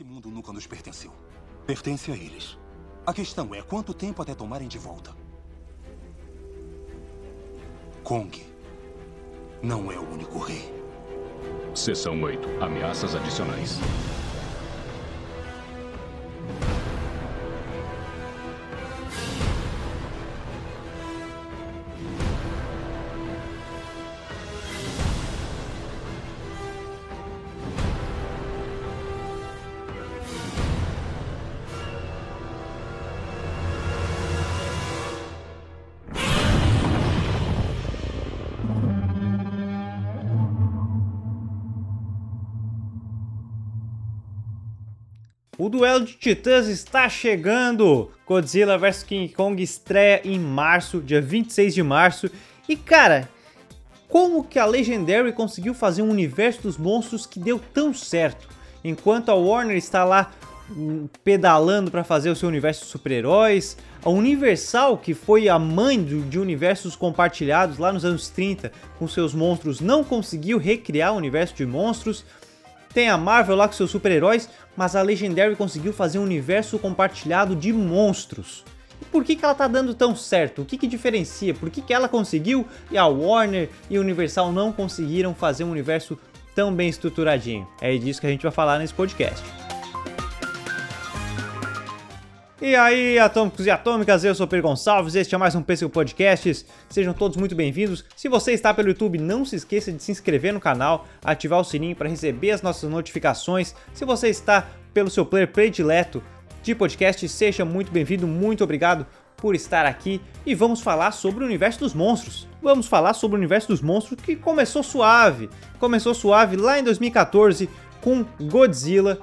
Esse mundo nunca nos pertenceu. Pertence a eles. A questão é quanto tempo até tomarem de volta. Kong não é o único rei. Seção 8. Ameaças adicionais. O duelo de titãs está chegando! Godzilla vs King Kong estreia em março, dia 26 de março. E cara, como que a Legendary conseguiu fazer um universo dos monstros que deu tão certo? Enquanto a Warner está lá hum, pedalando para fazer o seu universo de super-heróis, a Universal, que foi a mãe de universos compartilhados lá nos anos 30 com seus monstros, não conseguiu recriar o universo de monstros. Tem a Marvel lá com seus super-heróis, mas a Legendary conseguiu fazer um universo compartilhado de monstros. E por que, que ela tá dando tão certo? O que, que diferencia? Por que, que ela conseguiu e a Warner e a Universal não conseguiram fazer um universo tão bem estruturadinho? É disso que a gente vai falar nesse podcast. E aí, atômicos e atômicas, eu sou Pedro Gonçalves, este é mais um PSU Podcasts. Sejam todos muito bem-vindos. Se você está pelo YouTube, não se esqueça de se inscrever no canal, ativar o sininho para receber as nossas notificações. Se você está pelo seu player predileto de podcast, seja muito bem-vindo, muito obrigado por estar aqui e vamos falar sobre o universo dos monstros. Vamos falar sobre o universo dos monstros que começou suave. Começou suave lá em 2014 com Godzilla.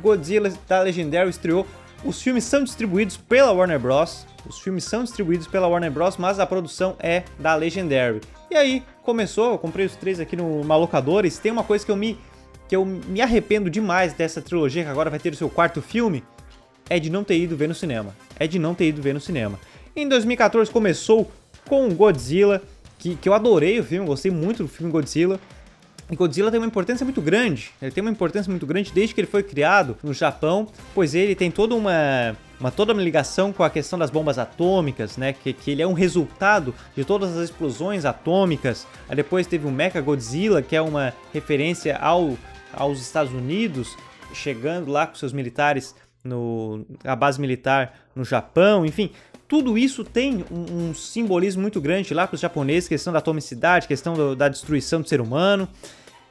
Godzilla da Legendary estreou os filmes são distribuídos pela Warner Bros. Os filmes são distribuídos pela Warner Bros, mas a produção é da Legendary. E aí começou, eu comprei os três aqui no Malocadores. Tem uma coisa que eu me que eu me arrependo demais dessa trilogia que agora vai ter o seu quarto filme, é de não ter ido ver no cinema. É de não ter ido ver no cinema. Em 2014 começou com Godzilla, que, que eu adorei o filme, gostei muito do filme Godzilla. Godzilla tem uma importância muito grande. Ele tem uma importância muito grande desde que ele foi criado no Japão, pois ele tem toda uma uma toda uma ligação com a questão das bombas atômicas, né? Que, que ele é um resultado de todas as explosões atômicas. Aí depois teve o Mecha Godzilla, que é uma referência ao, aos Estados Unidos, chegando lá com seus militares no a base militar no Japão, enfim, tudo isso tem um, um simbolismo muito grande lá para os japoneses, questão da atomicidade, questão do, da destruição do ser humano.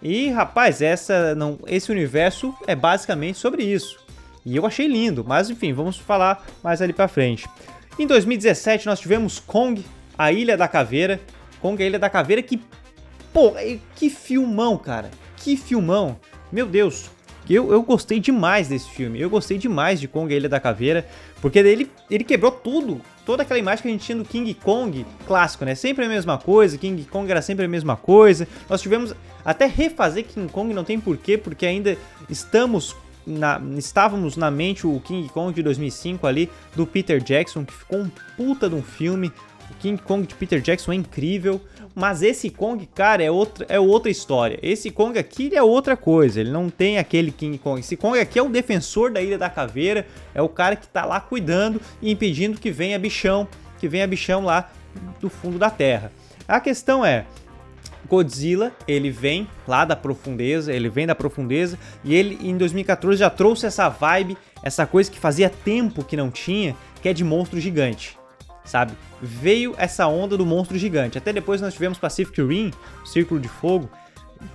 E rapaz, essa não, esse universo é basicamente sobre isso. E eu achei lindo, mas enfim, vamos falar mais ali para frente. Em 2017 nós tivemos Kong, a Ilha da Caveira. Kong, a Ilha da Caveira, que pô, que filmão, cara. Que filmão. Meu Deus, eu, eu gostei demais desse filme. Eu gostei demais de Kong, a Ilha da Caveira, porque ele, ele quebrou tudo toda aquela imagem que a gente tinha do King Kong clássico, né? Sempre a mesma coisa, King Kong era sempre a mesma coisa. Nós tivemos até refazer King Kong, não tem porquê, porque ainda estamos na, estávamos na mente o King Kong de 2005 ali do Peter Jackson, que ficou um puta de um filme. O King Kong de Peter Jackson é incrível, mas esse Kong, cara, é outra, é outra história. Esse Kong aqui é outra coisa, ele não tem aquele King Kong. Esse Kong aqui é o defensor da Ilha da Caveira, é o cara que tá lá cuidando e impedindo que venha bichão, que venha bichão lá do fundo da terra. A questão é, Godzilla, ele vem lá da profundeza, ele vem da profundeza e ele em 2014 já trouxe essa vibe, essa coisa que fazia tempo que não tinha, que é de monstro gigante sabe? Veio essa onda do monstro gigante. Até depois nós tivemos Pacific Rim, Círculo de Fogo,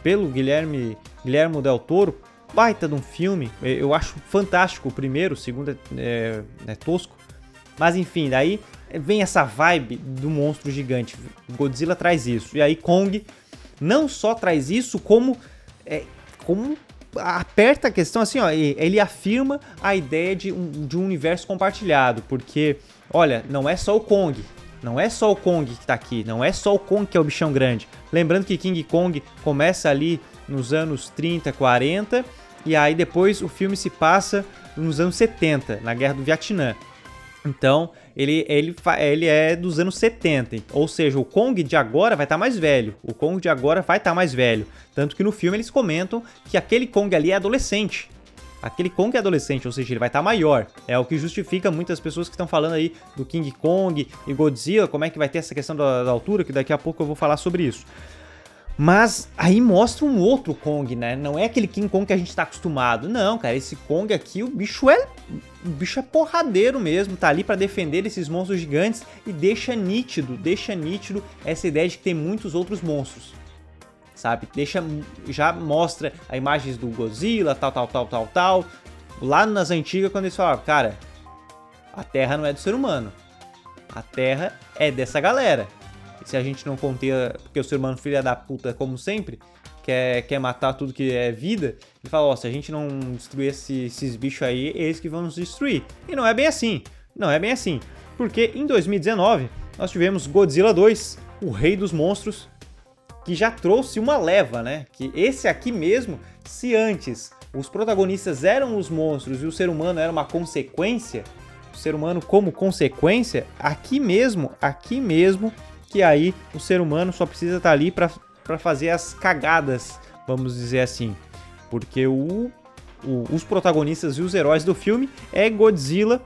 pelo Guilherme Guilherme Del Toro. Baita de um filme, eu acho fantástico o primeiro, o segundo é, é, é tosco. Mas enfim, daí vem essa vibe do monstro gigante. Godzilla traz isso. E aí Kong não só traz isso, como, é, como aperta a questão assim, ó, ele afirma a ideia de um, de um universo compartilhado, porque olha, não é só o Kong, não é só o Kong que tá aqui, não é só o Kong que é o bichão grande. Lembrando que King Kong começa ali nos anos 30, 40 e aí depois o filme se passa nos anos 70, na Guerra do Vietnã. Então, ele, ele, ele é dos anos 70. Ou seja, o Kong de agora vai estar tá mais velho. O Kong de agora vai estar tá mais velho. Tanto que no filme eles comentam que aquele Kong ali é adolescente. Aquele Kong é adolescente, ou seja, ele vai estar tá maior. É o que justifica muitas pessoas que estão falando aí do King Kong e Godzilla, como é que vai ter essa questão da, da altura, que daqui a pouco eu vou falar sobre isso. Mas aí mostra um outro Kong, né? Não é aquele King Kong que a gente tá acostumado. Não, cara, esse Kong aqui, o bicho é. O bicho é porradeiro mesmo, tá ali para defender esses monstros gigantes e deixa nítido, deixa nítido essa ideia de que tem muitos outros monstros. Sabe? Deixa. Já mostra a imagens do Godzilla, tal, tal, tal, tal, tal. Lá nas antigas, quando eles falavam, cara, a Terra não é do ser humano. A Terra é dessa galera se a gente não conter, porque o ser humano filha da puta, como sempre, quer, quer matar tudo que é vida, ele fala, ó, oh, se a gente não destruir esse, esses bichos aí, eles que vão nos destruir. E não é bem assim, não é bem assim. Porque em 2019, nós tivemos Godzilla 2, o rei dos monstros, que já trouxe uma leva, né? Que esse aqui mesmo, se antes os protagonistas eram os monstros e o ser humano era uma consequência, o ser humano como consequência, aqui mesmo, aqui mesmo que aí o ser humano só precisa estar tá ali para fazer as cagadas, vamos dizer assim. Porque o, o, os protagonistas e os heróis do filme é Godzilla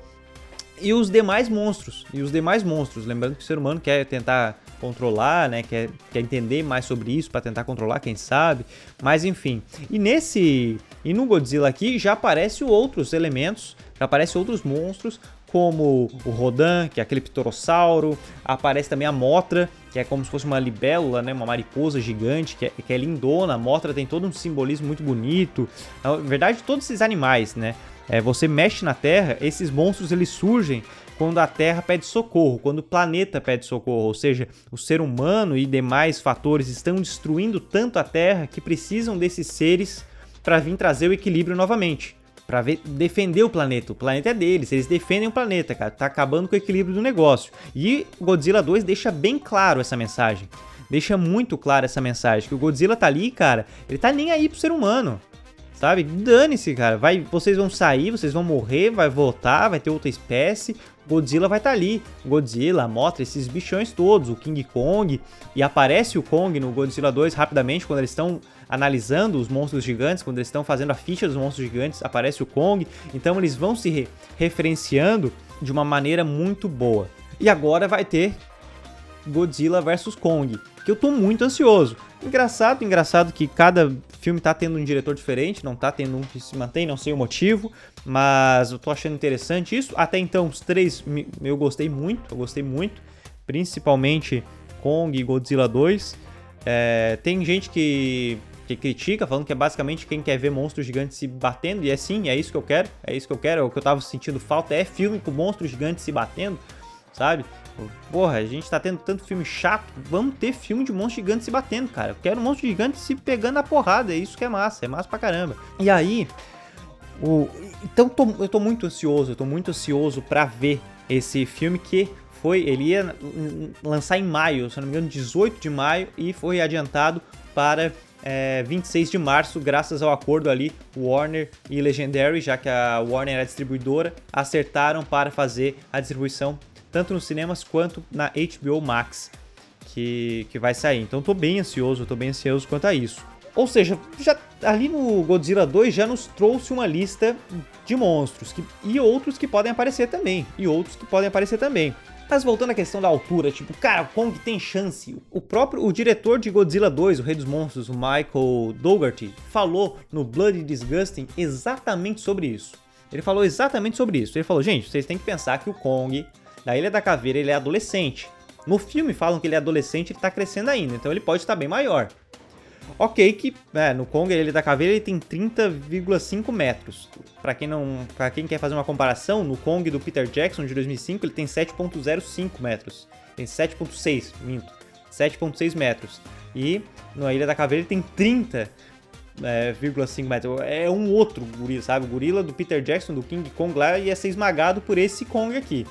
e os demais monstros. E os demais monstros. Lembrando que o ser humano quer tentar controlar, né? Quer, quer entender mais sobre isso para tentar controlar, quem sabe. Mas enfim. E nesse. E no Godzilla aqui já aparecem outros elementos, já aparecem outros monstros, como o Rodan, que é aquele pterossauro, aparece também a Motra, que é como se fosse uma libélula, né, uma mariposa gigante, que é, que é lindona, a Motra tem todo um simbolismo muito bonito, na verdade todos esses animais, né, é, você mexe na Terra, esses monstros eles surgem quando a Terra pede socorro, quando o planeta pede socorro, ou seja, o ser humano e demais fatores estão destruindo tanto a Terra que precisam desses seres para vir trazer o equilíbrio novamente para defender o planeta. O planeta é deles, eles defendem o planeta, cara. Tá acabando com o equilíbrio do negócio. E Godzilla 2 deixa bem claro essa mensagem. Deixa muito claro essa mensagem que o Godzilla tá ali, cara. Ele tá nem aí pro ser humano. Sabe? Dane-se, cara. Vai, vocês vão sair, vocês vão morrer, vai voltar, vai ter outra espécie. Godzilla vai estar tá ali. Godzilla, Mothra, esses bichões todos, o King Kong. E aparece o Kong no Godzilla 2 rapidamente quando eles estão analisando os monstros gigantes, quando eles estão fazendo a ficha dos monstros gigantes, aparece o Kong. Então eles vão se re referenciando de uma maneira muito boa. E agora vai ter Godzilla vs Kong, que eu tô muito ansioso. Engraçado, engraçado que cada filme tá tendo um diretor diferente, não tá tendo um que se mantém, não sei o motivo, mas eu tô achando interessante isso. Até então, os três eu gostei muito, eu gostei muito, principalmente Kong e Godzilla 2. É, tem gente que, que critica, falando que é basicamente quem quer ver monstros gigantes se batendo, e é sim, é isso que eu quero, é isso que eu quero, é o que eu tava sentindo falta, é filme com monstros gigantes se batendo, sabe? Porra, a gente tá tendo tanto filme chato, vamos ter filme de monstros gigantes se batendo, cara. Eu quero um monstro gigante se pegando a porrada, é isso que é massa, é massa pra caramba. E aí, o... então tô, eu tô muito ansioso, eu tô muito ansioso para ver esse filme que foi, ele ia lançar em maio, se não me engano, 18 de maio, e foi adiantado para é, 26 de março, graças ao acordo ali, Warner e Legendary, já que a Warner era a distribuidora, acertaram para fazer a distribuição tanto nos cinemas quanto na HBO Max, que, que vai sair. Então tô bem ansioso, tô bem ansioso quanto a isso. Ou seja, já ali no Godzilla 2 já nos trouxe uma lista de monstros que, e outros que podem aparecer também, e outros que podem aparecer também. Mas voltando à questão da altura, tipo, cara, Kong tem chance. O próprio o diretor de Godzilla 2, o Rei dos Monstros, o Michael Dougherty, falou no Blood Disgusting exatamente sobre isso. Ele falou exatamente sobre isso. Ele falou, gente, vocês têm que pensar que o Kong da Ilha da Caveira ele é adolescente. No filme falam que ele é adolescente e está crescendo ainda, então ele pode estar bem maior. Ok que é, no Kong ele da Caveira ele tem 30,5 metros. Para quem não, para quem quer fazer uma comparação, no Kong do Peter Jackson de 2005 ele tem 7.05 metros. Tem 7.6, minto. 7.6 metros. E na Ilha da Caveira ele tem 30,5 é, metros. É um outro gorila, sabe? O gorila do Peter Jackson, do King Kong lá, ia ser esmagado por esse Kong aqui.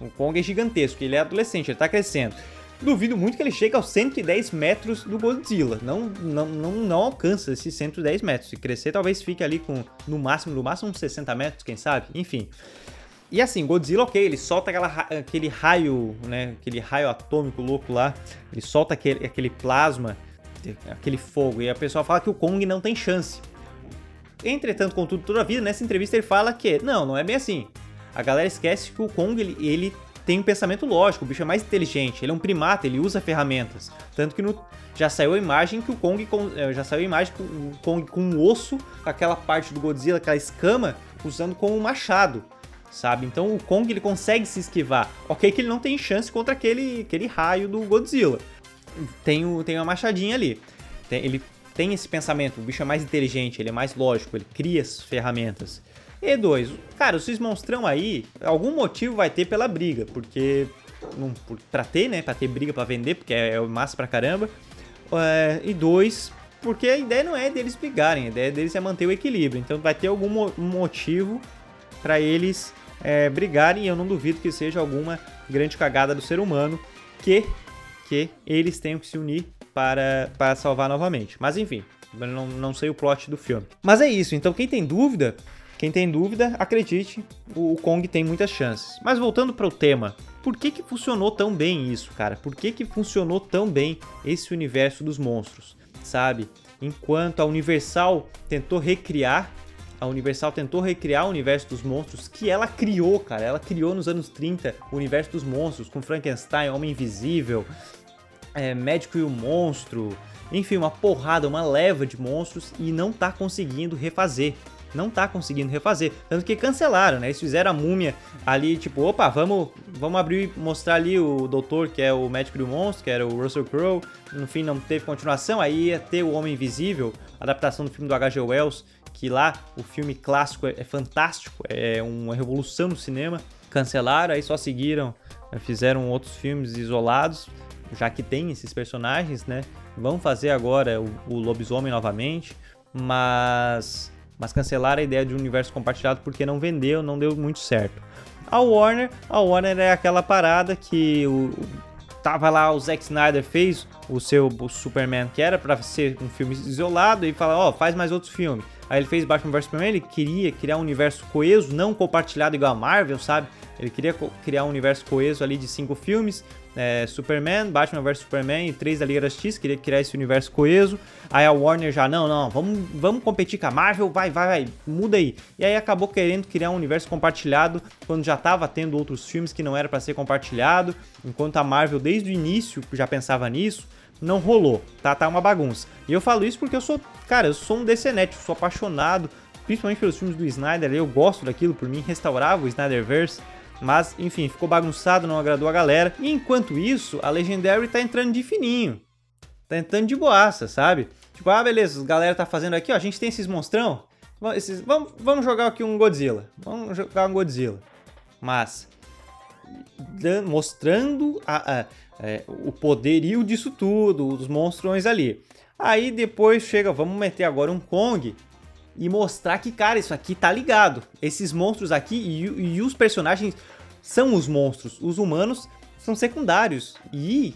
O Kong é gigantesco, ele é adolescente, ele tá crescendo. Duvido muito que ele chegue aos 110 metros do Godzilla. Não, não, não, não alcança esses 110 metros. Se crescer, talvez fique ali com, no máximo, no máximo uns 60 metros, quem sabe? Enfim. E assim, Godzilla, ok, ele solta aquela, aquele raio, né? Aquele raio atômico louco lá. Ele solta aquele, aquele plasma, aquele fogo. E a pessoa fala que o Kong não tem chance. entretanto, contudo, toda a vida, nessa entrevista ele fala que não, não é bem assim. A galera esquece que o Kong, ele, ele tem um pensamento lógico, o bicho é mais inteligente, ele é um primata, ele usa ferramentas. Tanto que no, já saiu a imagem que o Kong eh, já saiu a imagem com o Kong com um osso, com aquela parte do Godzilla, aquela escama, usando como um machado, sabe? Então o Kong ele consegue se esquivar. OK que ele não tem chance contra aquele aquele raio do Godzilla. Tem o tem uma machadinha ali. Tem, ele tem esse pensamento, o bicho é mais inteligente, ele é mais lógico, ele cria as ferramentas. E dois, cara, esses monstrão aí, algum motivo vai ter pela briga, porque não, pra ter, né, pra ter briga pra vender, porque é, é massa pra caramba. É, e dois, porque a ideia não é deles brigarem, a ideia deles é manter o equilíbrio. Então vai ter algum mo motivo para eles é, brigarem e eu não duvido que seja alguma grande cagada do ser humano que, que eles tenham que se unir para, para salvar novamente. Mas enfim, não, não sei o plot do filme. Mas é isso, então quem tem dúvida, quem tem dúvida, acredite, o Kong tem muitas chances. Mas voltando para o tema, por que que funcionou tão bem isso, cara? Por que que funcionou tão bem esse universo dos monstros, sabe? Enquanto a Universal tentou recriar a Universal tentou recriar o universo dos monstros que ela criou, cara. Ela criou nos anos 30 o universo dos monstros, com Frankenstein, Homem Invisível, é, Médico e o Monstro, enfim, uma porrada, uma leva de monstros e não tá conseguindo refazer. Não tá conseguindo refazer. Tanto que cancelaram, né? Eles fizeram a múmia ali, tipo, opa, vamos, vamos abrir e mostrar ali o doutor, que é o médico do monstro, que era o Russell Crowe. No fim, não teve continuação. Aí ia ter o Homem Invisível, adaptação do filme do H.G. Wells, que lá o filme clássico é, é fantástico, é uma revolução no cinema. Cancelaram, aí só seguiram, fizeram outros filmes isolados já que tem esses personagens, né? Vão fazer agora o, o lobisomem novamente, mas mas cancelaram a ideia de um universo compartilhado porque não vendeu, não deu muito certo. A Warner, a Warner é aquela parada que o, tava lá o Zack Snyder fez o seu o Superman que era para ser um filme isolado e fala, ó, oh, faz mais outros filmes. Aí ele fez Batman vs Superman, ele queria criar um universo coeso, não compartilhado igual a Marvel, sabe? Ele queria criar um universo coeso ali de cinco filmes, é, Superman, Batman vs Superman e três da Liga da queria criar esse universo coeso. Aí a Warner já, não, não, vamos, vamos competir com a Marvel, vai, vai, vai, muda aí. E aí acabou querendo criar um universo compartilhado quando já estava tendo outros filmes que não era para ser compartilhado, enquanto a Marvel desde o início já pensava nisso. Não rolou, tá? Tá uma bagunça. E eu falo isso porque eu sou, cara, eu sou um eu sou apaixonado, principalmente pelos filmes do Snyder, eu gosto daquilo, por mim restaurava o Snyderverse. Mas, enfim, ficou bagunçado, não agradou a galera. E enquanto isso, a Legendary tá entrando de fininho. Tá entrando de boaça, sabe? Tipo, ah, beleza, a galera tá fazendo aqui, ó, a gente tem esses monstrão. Esses, vamos, vamos jogar aqui um Godzilla. Vamos jogar um Godzilla. Mas, mostrando a, a, é, o poderio disso tudo, os monstrões ali. Aí depois chega, vamos meter agora um Kong e mostrar que, cara, isso aqui tá ligado. Esses monstros aqui e, e os personagens são os monstros. Os humanos são secundários. E,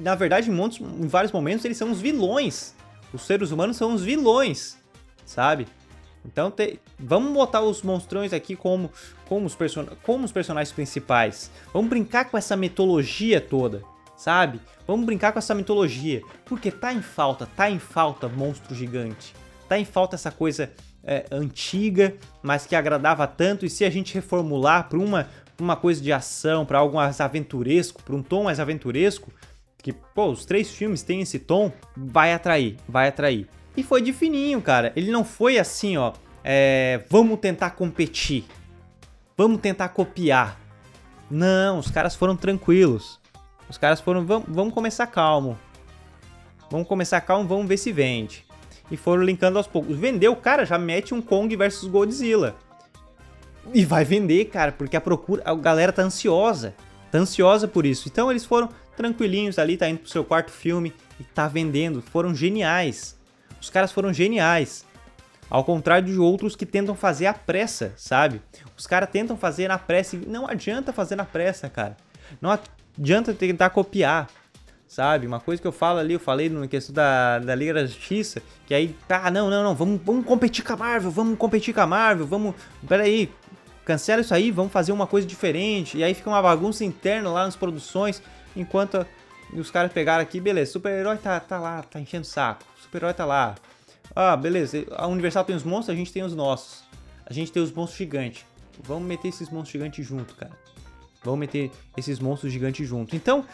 na verdade, em, montes, em vários momentos, eles são os vilões. Os seres humanos são os vilões, sabe? Então, te, vamos botar os monstrões aqui como, como, os como os personagens principais. Vamos brincar com essa mitologia toda, sabe? Vamos brincar com essa mitologia. Porque tá em falta, tá em falta monstro gigante tá em falta essa coisa é, antiga, mas que agradava tanto. E se a gente reformular para uma, uma coisa de ação, para algo mais aventuresco, para um tom mais aventuresco, que pô, os três filmes têm esse tom, vai atrair, vai atrair. E foi de fininho, cara. Ele não foi assim, ó. É, vamos tentar competir, vamos tentar copiar. Não, os caras foram tranquilos. Os caras foram, vamos, vamos começar calmo. Vamos começar calmo, vamos ver se vende e foram linkando aos poucos. Vendeu, cara, já mete um Kong versus Godzilla. E vai vender, cara, porque a procura, a galera tá ansiosa. Tá ansiosa por isso. Então eles foram tranquilinhos ali, tá indo pro seu quarto filme e tá vendendo. Foram geniais. Os caras foram geniais. Ao contrário de outros que tentam fazer a pressa, sabe? Os caras tentam fazer na pressa e não adianta fazer na pressa, cara. Não adianta tentar copiar sabe? Uma coisa que eu falo ali, eu falei na questão da, da Liga da Justiça, que aí, tá, não, não, não, vamos, vamos competir com a Marvel, vamos competir com a Marvel, vamos, peraí, cancela isso aí, vamos fazer uma coisa diferente, e aí fica uma bagunça interna lá nas produções, enquanto os caras pegaram aqui, beleza, super-herói tá, tá lá, tá enchendo o saco, super-herói tá lá, Ah, beleza, a Universal tem os monstros, a gente tem os nossos. A gente tem os monstros gigantes. Vamos meter esses monstros gigantes junto, cara. Vamos meter esses monstros gigantes junto. Então,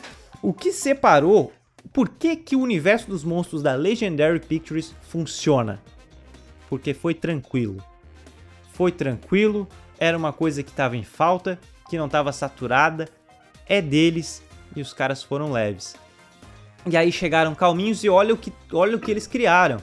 o que separou por que, que o universo dos monstros da Legendary Pictures funciona? Porque foi tranquilo. Foi tranquilo, era uma coisa que estava em falta, que não estava saturada, é deles e os caras foram leves. E aí chegaram calminhos e olha o que, olha o que eles criaram.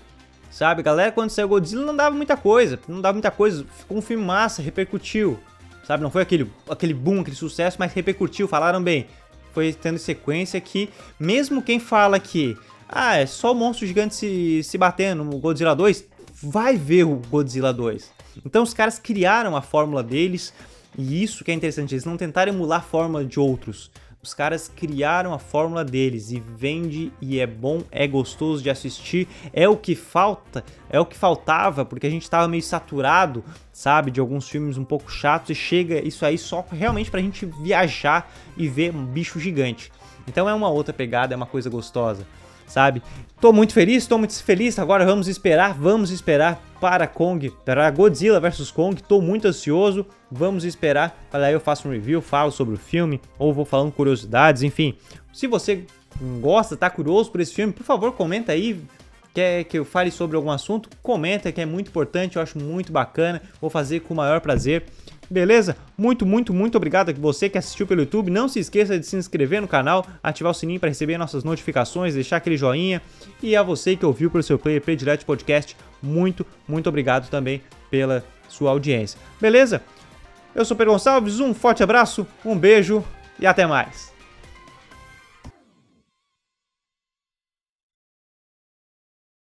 Sabe, galera, quando saiu Godzilla não dava muita coisa, não dava muita coisa, ficou um filme massa, repercutiu. Sabe, não foi aquele, aquele boom, aquele sucesso, mas repercutiu, falaram bem foi tendo sequência que, mesmo quem fala que ah, é só o monstro gigante se, se batendo no Godzilla 2, vai ver o Godzilla 2. Então os caras criaram a fórmula deles, e isso que é interessante, eles não tentaram emular a fórmula de outros. Os caras criaram a fórmula deles e vende e é bom, é gostoso de assistir, é o que falta, é o que faltava, porque a gente tava meio saturado, sabe, de alguns filmes um pouco chatos e chega isso aí só realmente pra gente viajar e ver um bicho gigante. Então é uma outra pegada, é uma coisa gostosa sabe? Tô muito feliz, tô muito feliz. Agora vamos esperar, vamos esperar para Kong, para Godzilla vs Kong. Tô muito ansioso. Vamos esperar. Para eu faço um review, falo sobre o filme ou vou falando curiosidades, enfim. Se você gosta, tá curioso por esse filme, por favor, comenta aí. Quer que eu fale sobre algum assunto? Comenta que é muito importante, eu acho muito bacana. Vou fazer com o maior prazer. Beleza? Muito, muito, muito obrigado a você que assistiu pelo YouTube. Não se esqueça de se inscrever no canal, ativar o sininho para receber nossas notificações, deixar aquele joinha. E a você que ouviu pelo seu player predileto podcast, muito, muito obrigado também pela sua audiência. Beleza? Eu sou Pedro Gonçalves, um forte abraço, um beijo e até mais.